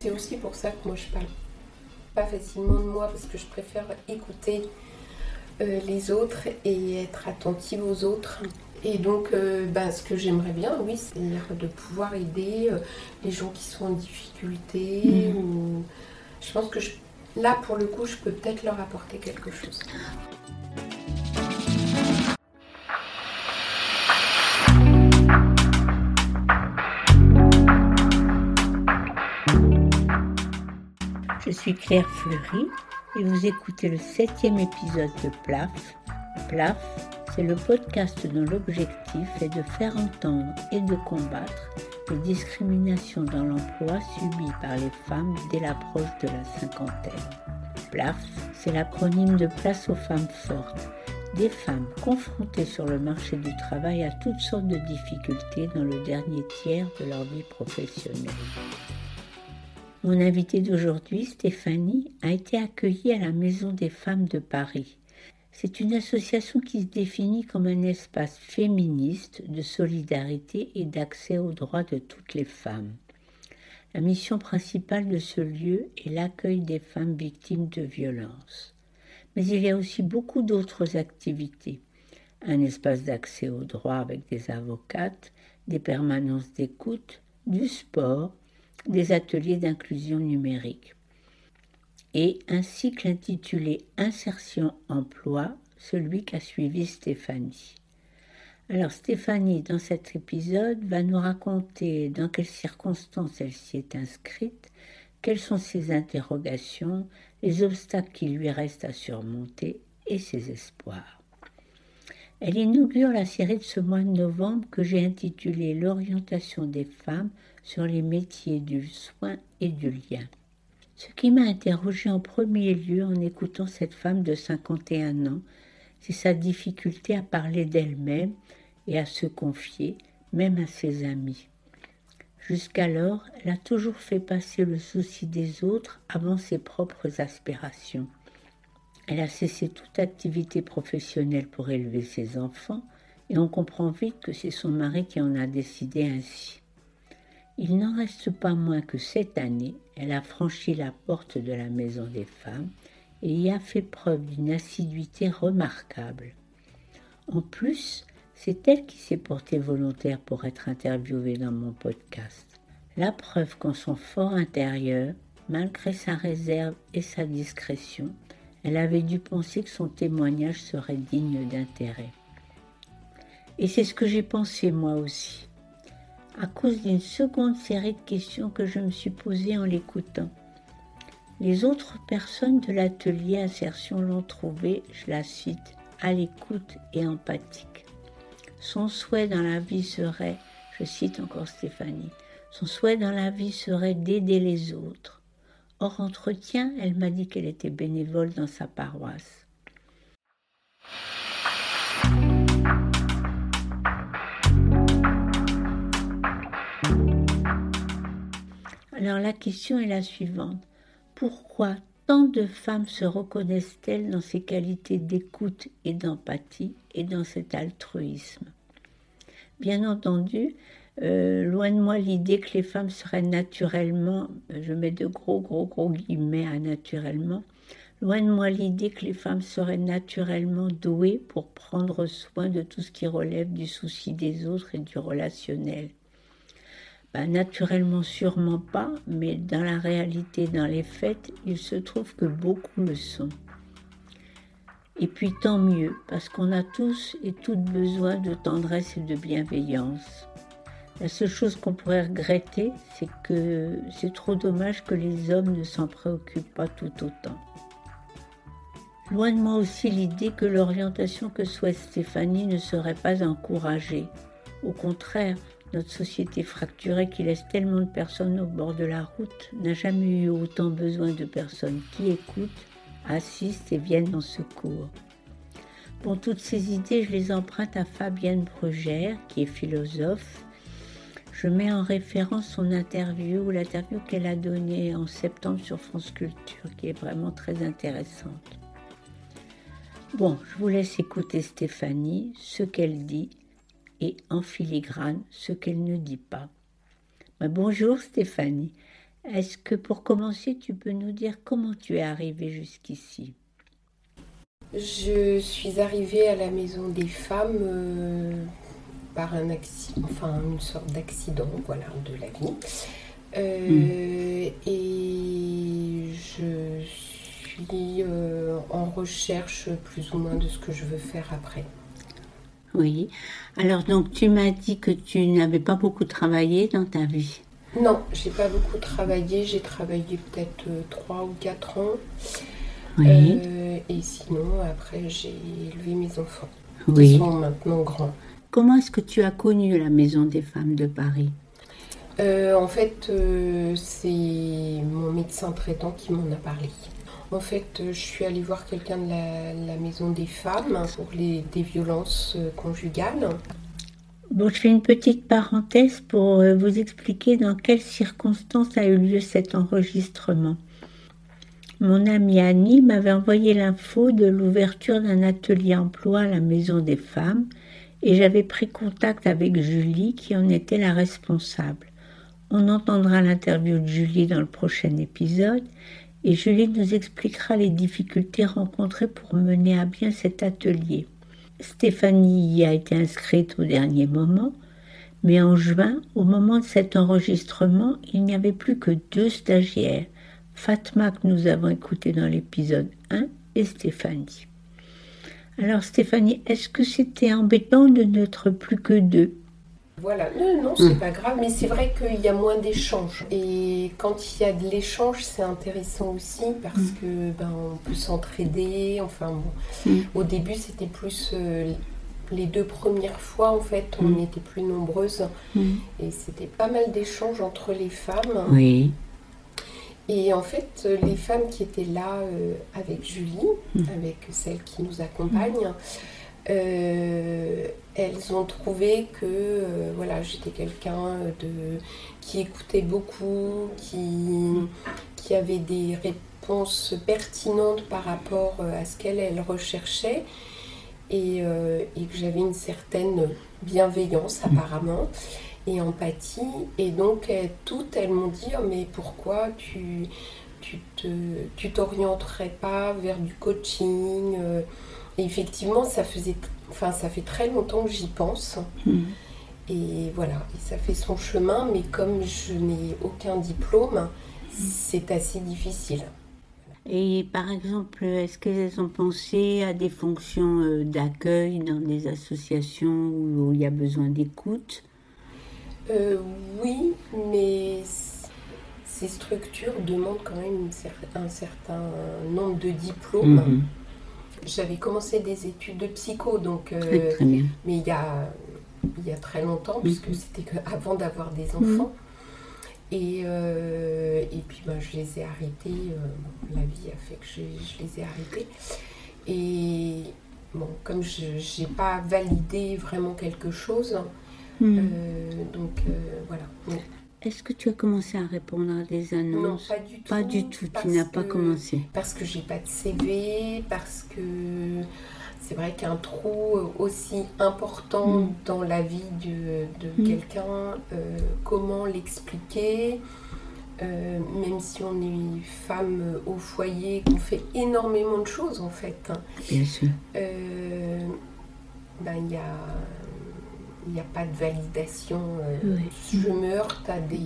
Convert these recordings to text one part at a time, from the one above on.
C'est aussi pour ça que moi je parle pas facilement de moi parce que je préfère écouter euh, les autres et être attentive aux autres. Et donc, euh, ben, ce que j'aimerais bien, oui, c'est de pouvoir aider euh, les gens qui sont en difficulté. Mhm. Ou... Je pense que je- là, pour le coup, je peux peut-être leur apporter quelque chose. Suis Claire Fleury et vous écoutez le septième épisode de PLAF. PLAF, c'est le podcast dont l'objectif est de faire entendre et de combattre les discriminations dans l'emploi subies par les femmes dès l'approche de la cinquantaine. PLAF, c'est l'acronyme de Place aux femmes fortes, des femmes confrontées sur le marché du travail à toutes sortes de difficultés dans le dernier tiers de leur vie professionnelle. Mon invitée d'aujourd'hui, Stéphanie, a été accueillie à la Maison des femmes de Paris. C'est une association qui se définit comme un espace féministe de solidarité et d'accès aux droits de toutes les femmes. La mission principale de ce lieu est l'accueil des femmes victimes de violences. Mais il y a aussi beaucoup d'autres activités. Un espace d'accès aux droits avec des avocates, des permanences d'écoute, du sport, des ateliers d'inclusion numérique et un cycle intitulé Insertion emploi, celui qu'a suivi Stéphanie. Alors Stéphanie, dans cet épisode, va nous raconter dans quelles circonstances elle s'y est inscrite, quelles sont ses interrogations, les obstacles qui lui restent à surmonter et ses espoirs. Elle inaugure la série de ce mois de novembre que j'ai intitulée L'orientation des femmes sur les métiers du soin et du lien. Ce qui m'a interrogée en premier lieu en écoutant cette femme de 51 ans, c'est sa difficulté à parler d'elle-même et à se confier, même à ses amis. Jusqu'alors, elle a toujours fait passer le souci des autres avant ses propres aspirations. Elle a cessé toute activité professionnelle pour élever ses enfants et on comprend vite que c'est son mari qui en a décidé ainsi. Il n'en reste pas moins que cette année, elle a franchi la porte de la Maison des femmes et y a fait preuve d'une assiduité remarquable. En plus, c'est elle qui s'est portée volontaire pour être interviewée dans mon podcast. La preuve qu'en son fort intérieur, malgré sa réserve et sa discrétion, elle avait dû penser que son témoignage serait digne d'intérêt. Et c'est ce que j'ai pensé moi aussi, à cause d'une seconde série de questions que je me suis posée en l'écoutant. Les autres personnes de l'atelier Assertion l'ont trouvée, je la cite, à l'écoute et empathique. Son souhait dans la vie serait, je cite encore Stéphanie, son souhait dans la vie serait d'aider les autres. Hors entretien, elle m'a dit qu'elle était bénévole dans sa paroisse. Alors la question est la suivante. Pourquoi tant de femmes se reconnaissent-elles dans ces qualités d'écoute et d'empathie et dans cet altruisme? Bien entendu, euh, loin de moi l'idée que les femmes seraient naturellement, je mets de gros gros gros guillemets naturellement, loin de moi l'idée que les femmes seraient naturellement douées pour prendre soin de tout ce qui relève du souci des autres et du relationnel. Ben, naturellement, sûrement pas, mais dans la réalité, dans les faits, il se trouve que beaucoup le sont. Et puis tant mieux, parce qu'on a tous et toutes besoin de tendresse et de bienveillance. La seule chose qu'on pourrait regretter, c'est que c'est trop dommage que les hommes ne s'en préoccupent pas tout autant. Loin de moi aussi l'idée que l'orientation que souhaite Stéphanie ne serait pas encouragée. Au contraire, notre société fracturée qui laisse tellement de personnes au bord de la route n'a jamais eu autant besoin de personnes qui écoutent, assistent et viennent en secours. Bon, toutes ces idées, je les emprunte à Fabienne Brugère, qui est philosophe. Je mets en référence son interview, l'interview qu'elle a donnée en septembre sur France Culture, qui est vraiment très intéressante. Bon, je vous laisse écouter Stéphanie, ce qu'elle dit et en filigrane ce qu'elle ne dit pas. Bah, bonjour Stéphanie. Est-ce que pour commencer, tu peux nous dire comment tu es arrivée jusqu'ici? Je suis arrivée à la Maison des Femmes euh, par un accident, enfin une sorte d'accident, voilà, de la vie. Euh, et je suis euh, en recherche plus ou moins de ce que je veux faire après. Oui. Alors donc tu m'as dit que tu n'avais pas beaucoup travaillé dans ta vie. Non, j'ai pas beaucoup travaillé. J'ai travaillé peut-être euh, trois ou quatre ans. Oui. Euh, et sinon, après, j'ai élevé mes enfants. Oui. Ils sont maintenant grands. Comment est-ce que tu as connu la Maison des femmes de Paris? Euh, en fait, euh, c'est mon médecin traitant qui m'en a parlé. En fait, euh, je suis allée voir quelqu'un de la, la maison des femmes pour les, des violences conjugales. Bon, je fais une petite parenthèse pour vous expliquer dans quelles circonstances a eu lieu cet enregistrement. Mon amie Annie m'avait envoyé l'info de l'ouverture d'un atelier emploi à la Maison des femmes et j'avais pris contact avec Julie qui en était la responsable. On entendra l'interview de Julie dans le prochain épisode et Julie nous expliquera les difficultés rencontrées pour mener à bien cet atelier. Stéphanie y a été inscrite au dernier moment, mais en juin, au moment de cet enregistrement, il n'y avait plus que deux stagiaires, Fatma que nous avons écouté dans l'épisode 1 et Stéphanie. Alors Stéphanie, est-ce que c'était embêtant de n'être plus que deux? Voilà, non, non, c'est pas grave, mais c'est vrai qu'il y a moins d'échanges. Et quand il y a de l'échange, c'est intéressant aussi parce que ben, on peut s'entraider. Enfin bon, Mm. au début, c'était plus euh, les deux premières fois, en fait, on Mm. était plus nombreuses et c'était pas mal d'échanges entre les femmes. Oui. Et en fait, les femmes qui étaient là euh, avec Julie, Mm. avec celle qui nous accompagne, euh, elles ont trouvé que euh, voilà, j'étais quelqu'un de qui écoutait beaucoup, qui, qui avait des réponses pertinentes par rapport à ce qu'elles elles recherchaient et, et que j'avais une certaine bienveillance apparemment et empathie. Et donc, elles- toutes, elles m'ont dit Oh, Mais pourquoi tu tu t'orienterais pas vers du coaching euh, Et effectivement, ça faisait, enfin, ça fait très longtemps que j'y pense. Mm. Et voilà, et ça fait son chemin, mais comme je n'ai aucun diplôme, c'est assez difficile. Et par exemple, est-ce qu'elles ont pensé à des fonctions euh, d'accueil dans des associations où il y a besoin d'écoute? Euh, oui, mais ces structures demandent quand même cer- un certain nombre de diplômes. Mhm. J'avais commencé des études de psycho, donc, euh, Très, très bien. mais il y a, il y a très longtemps, puisque Mhm. c'était que avant d'avoir des enfants. Et, euh, et puis ben, je les ai arrêtés, euh, la vie a fait que je, je les ai arrêtés. Et bon, comme je n'ai pas validé vraiment quelque chose, Mhm. euh, donc euh, voilà. Donc, Est-ce que tu as commencé à répondre à des non, annonces pas du tout. Pas du tout, tu n'as pas commencé. Parce que j'ai pas de CV, parce que c'est vrai qu'un trou aussi important Mm. dans la vie de, de Mm. quelqu'un, euh, comment l'expliquer Euh, même si on est femme au foyer, qu'on fait énormément de choses en fait, hein, Bien sûr. euh, ben, il n'y a, il y a pas de validation. euh, Oui. Je me heurte à des,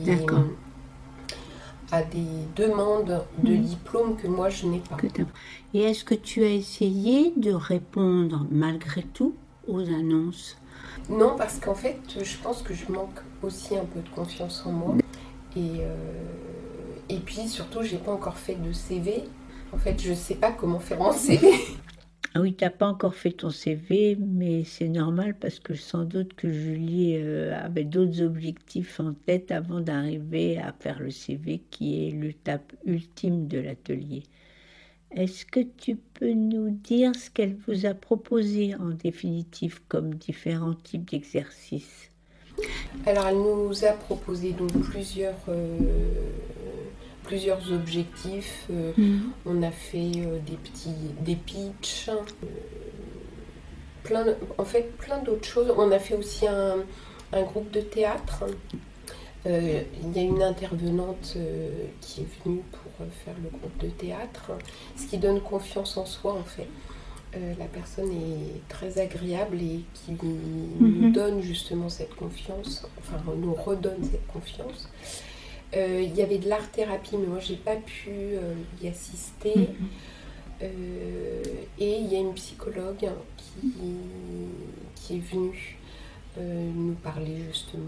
à des demandes de Mm. diplômes que moi je n'ai pas. Et est-ce que tu as essayé de répondre malgré tout aux annonces? Non, parce qu'en fait, je pense que je manque aussi un peu de confiance en moi. Et, euh, et puis surtout, j'ai pas encore fait de CV. En fait, je sais pas comment faire mon CV. Ah oui, tu n'as pas encore fait ton CV, mais c'est normal parce que sans doute que Julie euh, avait d'autres objectifs en tête avant d'arriver à faire le CV qui est l'étape ultime de l'atelier. Est-ce que tu peux nous dire ce qu'elle vous a proposé en définitive comme différents types d'exercices? Alors, elle nous a proposé donc plusieurs, euh, plusieurs objectifs. Euh, on a fait euh, des petits des pitchs. Euh, plein, en fait, plein d'autres choses. On a fait aussi un, un groupe de théâtre. Il y a une intervenante qui est venue pour faire le groupe de théâtre, ce qui donne confiance en soi en fait. La personne est très agréable et qui nous Mhm. donne justement cette confiance, enfin nous redonne cette confiance. Euh, il y avait de l'art-thérapie, mais moi j'ai pas pu euh, y assister. Mhm. Euh, et il y a une psychologue qui, qui est venue nous parler justement.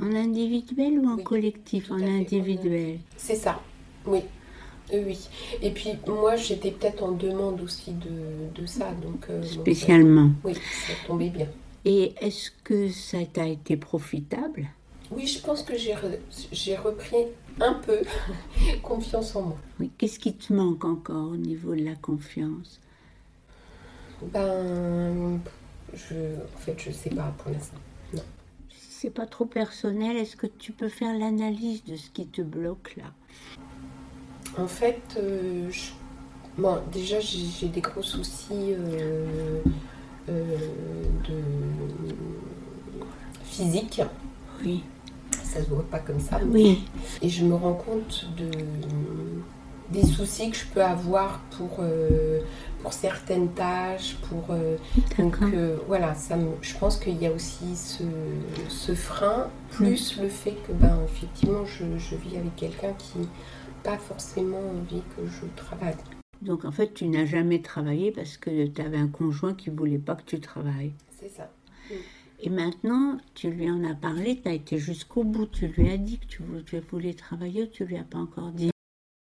En individuel ou en Oui, collectif? En individuel. C'est ça, oui. Oui. Et puis moi j'étais peut-être en demande aussi de, de ça, donc euh, Spécialement. oui, ça tombait bien. Et est-ce que ça t'a été profitable? Oui, je pense que j'ai re- j'ai repris un peu confiance en moi. Oui. Qu'est-ce qui te manque encore au niveau de la confiance? Ben, je, en fait, je sais pas pour l'instant. Si c'est pas trop personnel, est-ce que tu peux faire l'analyse de ce qui te bloque là? En fait, euh, je- bon, déjà j'ai j'ai des gros soucis euh, euh, de physique. Oui. Ça se voit pas comme ça. Oui. Et je me rends compte de, des soucis que je peux avoir pour, euh, pour certaines tâches, pour... euh, donc euh, voilà, ça me- je pense qu'il y a aussi ce, ce frein, plus le fait que, ben, effectivement, je, je vis avec quelqu'un qui n'a pas forcément envie que je travaille. Donc en fait, tu n'as jamais travaillé parce que tu avais un conjoint qui voulait pas que tu travailles. C'est ça. Et maintenant, tu lui en as parlé, tu as été jusqu'au bout. Tu lui as dit que tu voulais, travailler ou tu lui as pas encore dit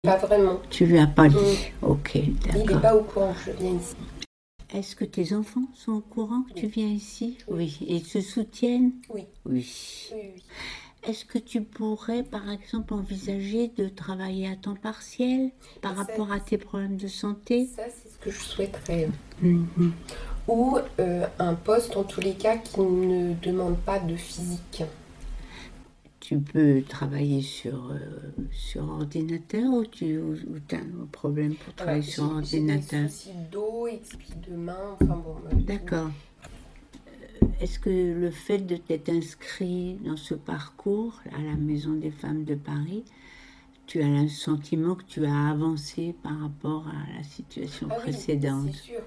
Pas vraiment. Tu lui as pas dit. Mm. Ok, Il n'est d'accord. pas au courant que je viens ici. Est-ce que tes enfants sont au courant que tu viens ici? Oui. Oui. Et ils se soutiennent? Oui. Oui. Est-ce que tu pourrais, par exemple, envisager de travailler à temps partiel par Ça, rapport à tes problèmes de santé? Ça, c'est ce que je souhaiterais. Mhm. Ou euh, un poste, en tous les cas, qui ne demande pas de physique. Tu peux travailler sur, euh, sur ordinateur ou tu as un problème pour travailler sur ordinateur des soucis dos et puis de main. Enfin bon. euh, D'accord. Est-ce que le fait de t'être inscrit dans ce parcours à la Maison des femmes de Paris, tu as le sentiment que tu as avancé par rapport à la situation Ah oui, précédente? sûr.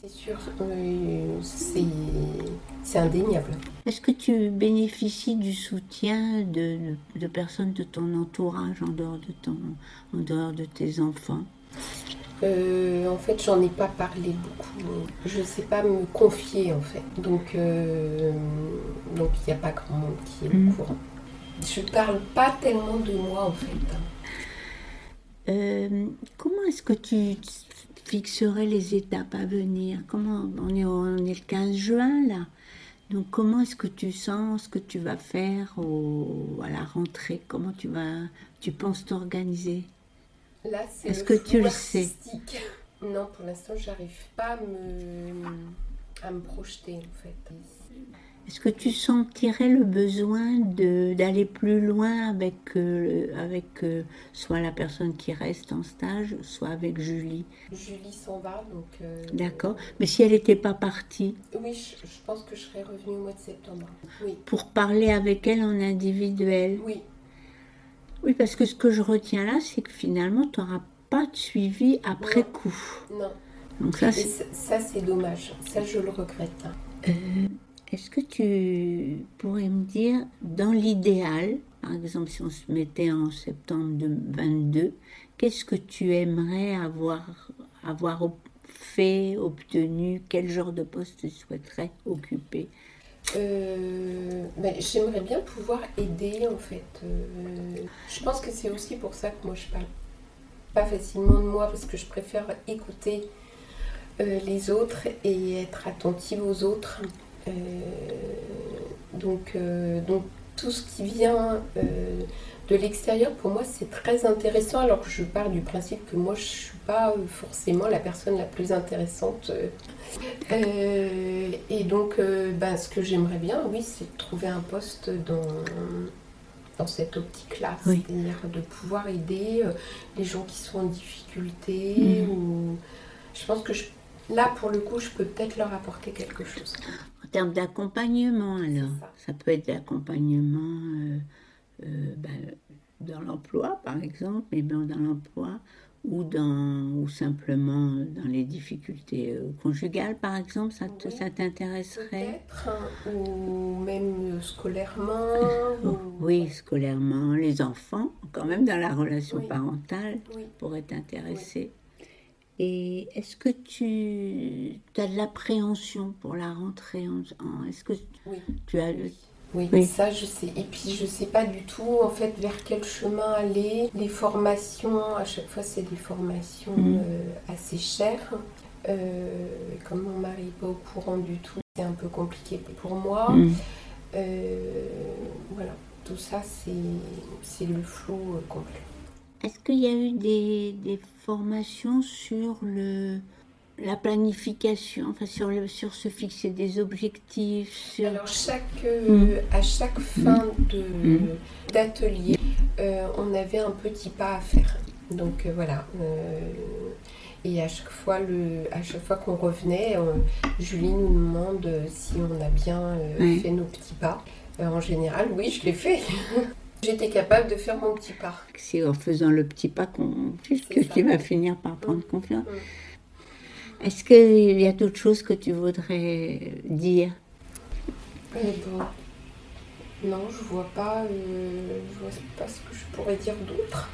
C'est sûr. euh, c'est indéniable. Est-ce que tu bénéficies du soutien de, de personnes de ton entourage en dehors de, ton, en dehors de tes enfants? Euh, en fait, j'en ai pas parlé beaucoup. Je sais pas me confier, en fait. Donc, euh, donc il n'y a pas grand monde qui est au courant. Je parle pas tellement de moi, en fait. Euh, Comment est-ce que tu fixerais les étapes à venir Comment on est, on est le 15 juin là. Donc comment est-ce que tu sens ce que tu vas faire au, à la rentrée? Comment tu vas, tu penses t'organiser? Est-ce que tu le sais? Non, pour l'instant, j'arrive pas à me, à me projeter, en fait. Est-ce que tu sentirais le besoin d'aller plus loin avec, euh, avec euh, soit la personne qui reste en stage, soit avec Julie? Julie s'en va, donc... euh, D'accord. Mais si elle n'était pas partie, Oui, je, je pense que je serais revenue au mois de septembre. Oui, pour parler avec elle en individuel? Oui, Oui, parce que ce que je retiens là, c'est que finalement, tu n'auras pas de suivi après Non. coup. non. Donc ça, c'est... ça, ça, c'est dommage. Ça, je le regrette. Euh, Est-ce que tu pourrais me dire, dans l'idéal, par exemple, si on se mettait en septembre 2022, qu'est-ce que tu aimerais avoir, fait, obtenu Quel genre de poste tu souhaiterais occuper? Euh, ben, J'aimerais bien pouvoir aider, en fait. Euh, je pense que c'est aussi pour ça que moi, je parle pas facilement de moi, parce que je préfère écouter euh, les autres et être attentive aux autres. Euh, donc, euh, donc, tout ce qui vient euh, de l'extérieur, pour moi, c'est très intéressant, alors que je pars du principe que moi, je ne suis pas forcément la personne la plus intéressante. euh. Et donc, euh, ben, ce que j'aimerais bien, oui, c'est de trouver un poste dans, dans cette optique-là, Oui. c'est-à-dire de pouvoir aider les gens qui sont en difficulté. Ou... Je pense que je, là, pour le coup, je peux peut-être leur apporter quelque chose. En termes d'accompagnement, alors, ça. peut être d'accompagnement euh, euh, ben, dans l'emploi, par exemple, mais bien dans l'emploi, ou, dans, ou simplement dans les difficultés euh, conjugales, par exemple, ça, ça t'intéresserait? Ou même scolairement Oui, scolairement. Les enfants, quand même dans la relation parentale, pourraient t'intéresser. Et est-ce que tu as de l'appréhension pour la rentrée en, Est-ce que tu as oui, ça je sais. Et puis je sais pas du tout en fait vers quel chemin aller. Les formations, à chaque fois c'est des formations mm. euh, assez chères. Euh, comme mon mari n'est pas au courant du tout, c'est un peu compliqué pour moi. Mm. Euh, voilà, tout ça c'est le flou complet. Est-ce qu'il y a eu des, des formations sur le, la planification, enfin sur, le, sur se fixer des objectifs. Alors chaque, euh, mm. à chaque fin mm. Mm. d'atelier, euh, on avait un petit pas à faire. Donc euh, voilà. et à chaque fois, le, à chaque fois qu'on revenait, Julie nous demande si on a bien fait nos petits pas. en général, oui, je l'ai fait. J'étais capable de faire mon petit pas. C'est en faisant le petit pas qu'on, que tu vas finir par prendre confiance. Est-ce qu'il y a d'autres choses que tu voudrais dire? Eh ben, Non, je vois pas, euh, je vois pas ce que je pourrais dire d'autre.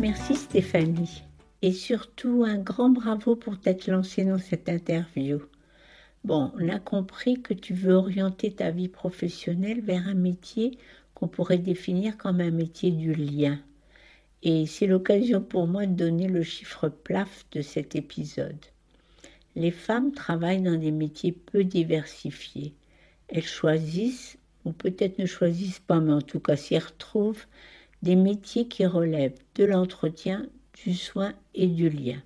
Merci Stéphanie. Et surtout un grand bravo pour t'être lancée dans cette interview. Bon, on a compris que tu veux orienter ta vie professionnelle vers un métier qu'on pourrait définir comme un métier du lien. Et c'est l'occasion pour moi de donner le chiffre plaf de cet épisode. Les femmes travaillent dans des métiers peu diversifiés. Elles choisissent, ou peut-être ne choisissent pas, mais en tout cas s'y retrouvent, des métiers qui relèvent de l'entretien, du soin et du lien.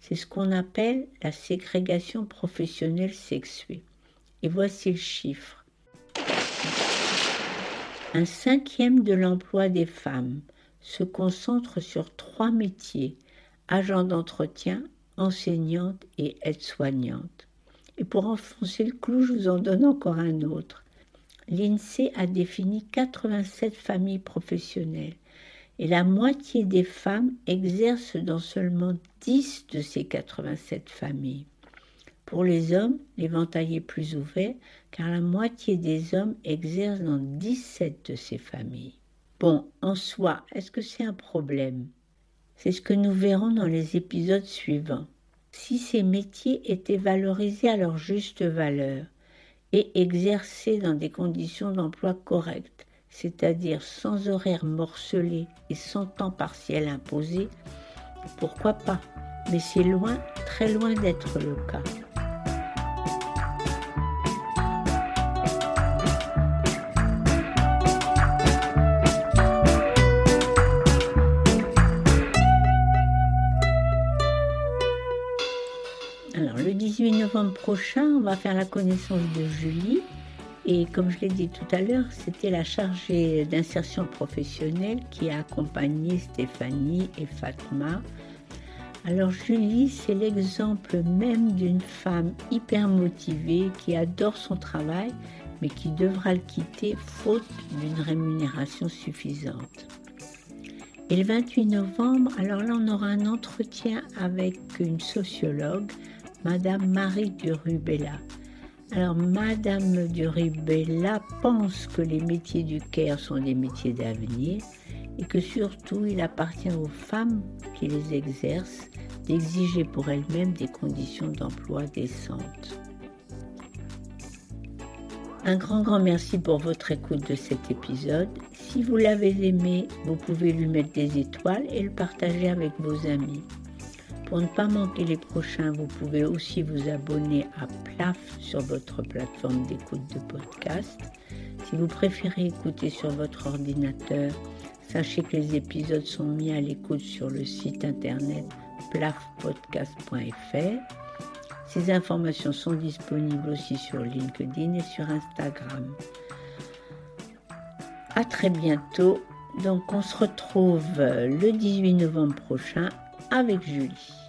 C'est ce qu'on appelle la ségrégation professionnelle sexuée. Et voici le chiffre. Un cinquième de l'emploi des femmes se concentre sur trois métiers, agent d'entretien, enseignante et aide-soignante. Et pour enfoncer le clou, je vous en donne encore un autre. L'INSEE a défini 87 familles professionnelles et la moitié des femmes exercent dans seulement 10 de ces 87 familles. Pour les hommes, l'éventail est plus ouvert car la moitié des hommes exercent dans 17 de ces familles. Bon, en soi, est-ce que c'est un problème? C'est ce que nous verrons dans les épisodes suivants. Si ces métiers étaient valorisés à leur juste valeur et exercés dans des conditions d'emploi correctes, c'est-à-dire sans horaire morcelé et sans temps partiel imposé, pourquoi pas? Mais c'est loin, très loin d'être le cas. novembre prochain, on va faire la connaissance de Julie. Et comme je l'ai dit tout à l'heure, c'était la chargée d'insertion professionnelle qui a accompagné Stéphanie et Fatma. Alors Julie, c'est l'exemple même d'une femme hyper motivée qui adore son travail, mais qui devra le quitter faute d'une rémunération suffisante. Et le 28 novembre, alors là, on aura un entretien avec une sociologue Madame Marie Durubella. Alors, Madame Durubella pense que les métiers du Caire sont des métiers d'avenir et que surtout il appartient aux femmes qui les exercent d'exiger pour elles-mêmes des conditions d'emploi décentes. Un grand, grand merci pour votre écoute de cet épisode. Si vous l'avez aimé, vous pouvez lui mettre des étoiles et le partager avec vos amis. Pour ne pas manquer les prochains, vous pouvez aussi vous abonner à PLAF sur votre plateforme d'écoute de podcast. Si vous préférez écouter sur votre ordinateur, sachez que les épisodes sont mis à l'écoute sur le site internet plafpodcast.fr. Ces informations sont disponibles aussi sur LinkedIn et sur Instagram. à très bientôt. Donc on se retrouve le 18 novembre prochain avec Julie.